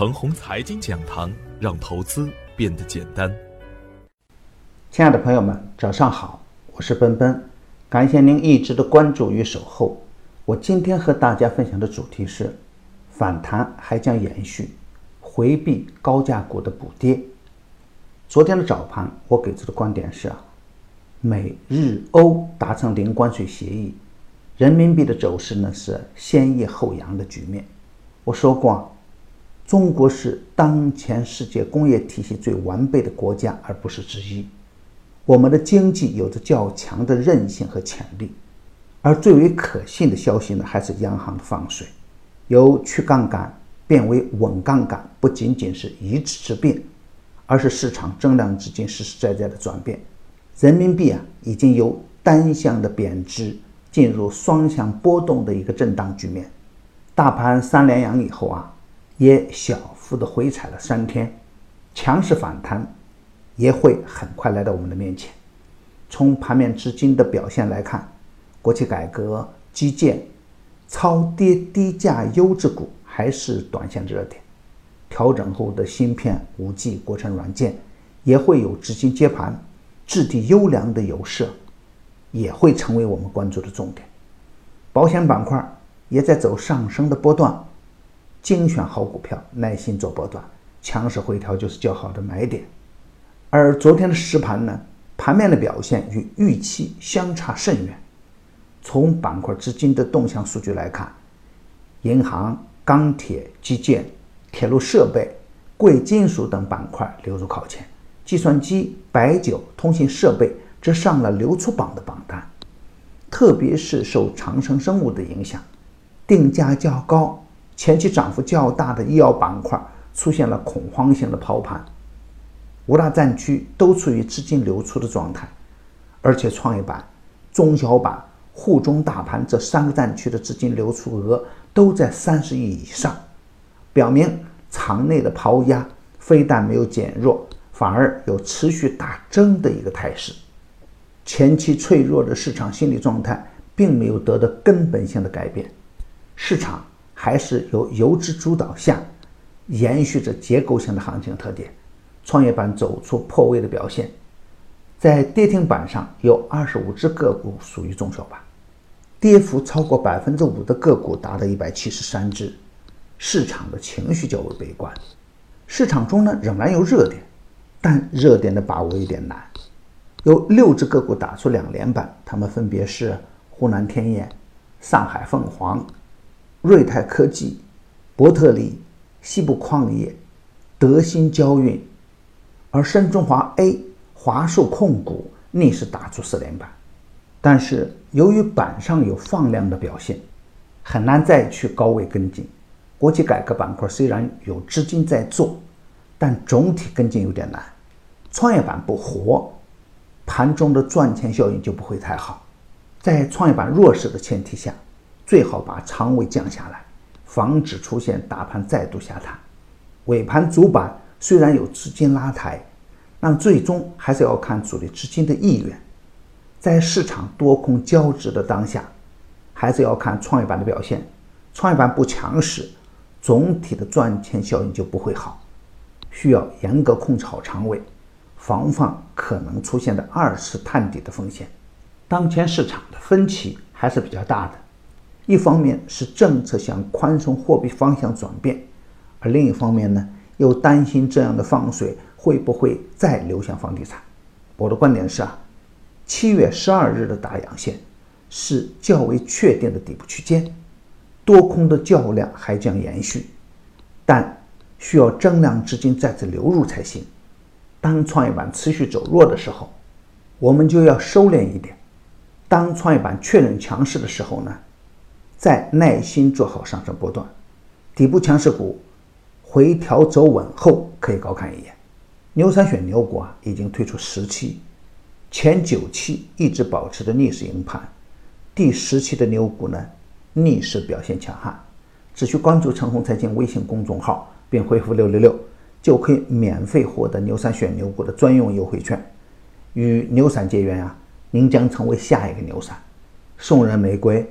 程红财经讲堂，让投资变得简单。亲爱的朋友们，早上好，我是奔奔，感谢您一直的关注与守候。我今天和大家分享的主题是：反弹还将延续，回避高价股的补跌。昨天的早盘，我给出的观点是啊，美日欧达成零关税协议，人民币的走势呢是先抑后扬的局面。我说过。中国是当前世界工业体系最完备的国家，而不是之一。我们的经济有着较强的韧性和潜力，而最为可信的消息呢，还是央行的放水，由去杠杆变为稳杠杆，不仅仅是一次之变，而是市场增量资金实实在在的转变。人民币啊，已经由单向的贬值进入双向波动的一个震荡局面。大盘三连阳以后啊。也小幅的回踩了三天，强势反弹也会很快来到我们的面前。从盘面资金的表现来看，国企改革、基建、超跌低价优质股还是短线热点。调整后的芯片、五 G、国产软件也会有资金接盘，质地优良的有色也会成为我们关注的重点。保险板块也在走上升的波段。精选好股票，耐心做波段，强势回调就是较好的买点。而昨天的实盘呢，盘面的表现与预期相差甚远。从板块资金的动向数据来看，银行、钢铁、基建、铁路设备、贵金属等板块流入靠前，计算机、白酒、通信设备则上了流出榜的榜单。特别是受长生生物的影响，定价较高。前期涨幅较大的医药板块出现了恐慌性的抛盘，五大战区都处于资金流出的状态，而且创业板、中小板、沪中大盘这三个战区的资金流出额都在三十亿以上，表明场内的抛压非但没有减弱，反而有持续大增的一个态势。前期脆弱的市场心理状态并没有得到根本性的改变，市场。还是由游资主导下，延续着结构性的行情特点，创业板走出破位的表现，在跌停板上有二十五只个股属于中小板，跌幅超过百分之五的个股达到一百七十三只，市场的情绪较为悲观，市场中呢仍然有热点，但热点的把握有点难，有六只个股打出两连板，它们分别是湖南天燕、上海凤凰。瑞泰科技、博特利、西部矿业、德新交运，而深中华 A、华硕控股逆势打出四连板，但是由于板上有放量的表现，很难再去高位跟进。国企改革板块虽然有资金在做，但总体跟进有点难。创业板不活，盘中的赚钱效应就不会太好。在创业板弱势的前提下。最好把仓位降下来，防止出现大盘再度下探。尾盘主板虽然有资金拉抬，但最终还是要看主力资金的意愿。在市场多空交织的当下，还是要看创业板的表现。创业板不强势，总体的赚钱效应就不会好，需要严格控制好仓位，防范可能出现的二次探底的风险。当前市场的分歧还是比较大的。一方面是政策向宽松货币方向转变，而另一方面呢，又担心这样的放水会不会再流向房地产。我的观点是啊，七月十二日的大阳线是较为确定的底部区间，多空的较量还将延续，但需要增量资金再次流入才行。当创业板持续走弱的时候，我们就要收敛一点；当创业板确认强势的时候呢？再耐心做好上升波段，底部强势股回调走稳后可以高看一眼。牛三选牛股啊，已经推出十期，前九期一直保持着逆势营盘，第十期的牛股呢逆势表现强悍。只需关注“陈红财经”微信公众号，并回复“六六六”，就可以免费获得牛散选牛股的专用优惠券。与牛散结缘啊，您将成为下一个牛散。送人玫瑰。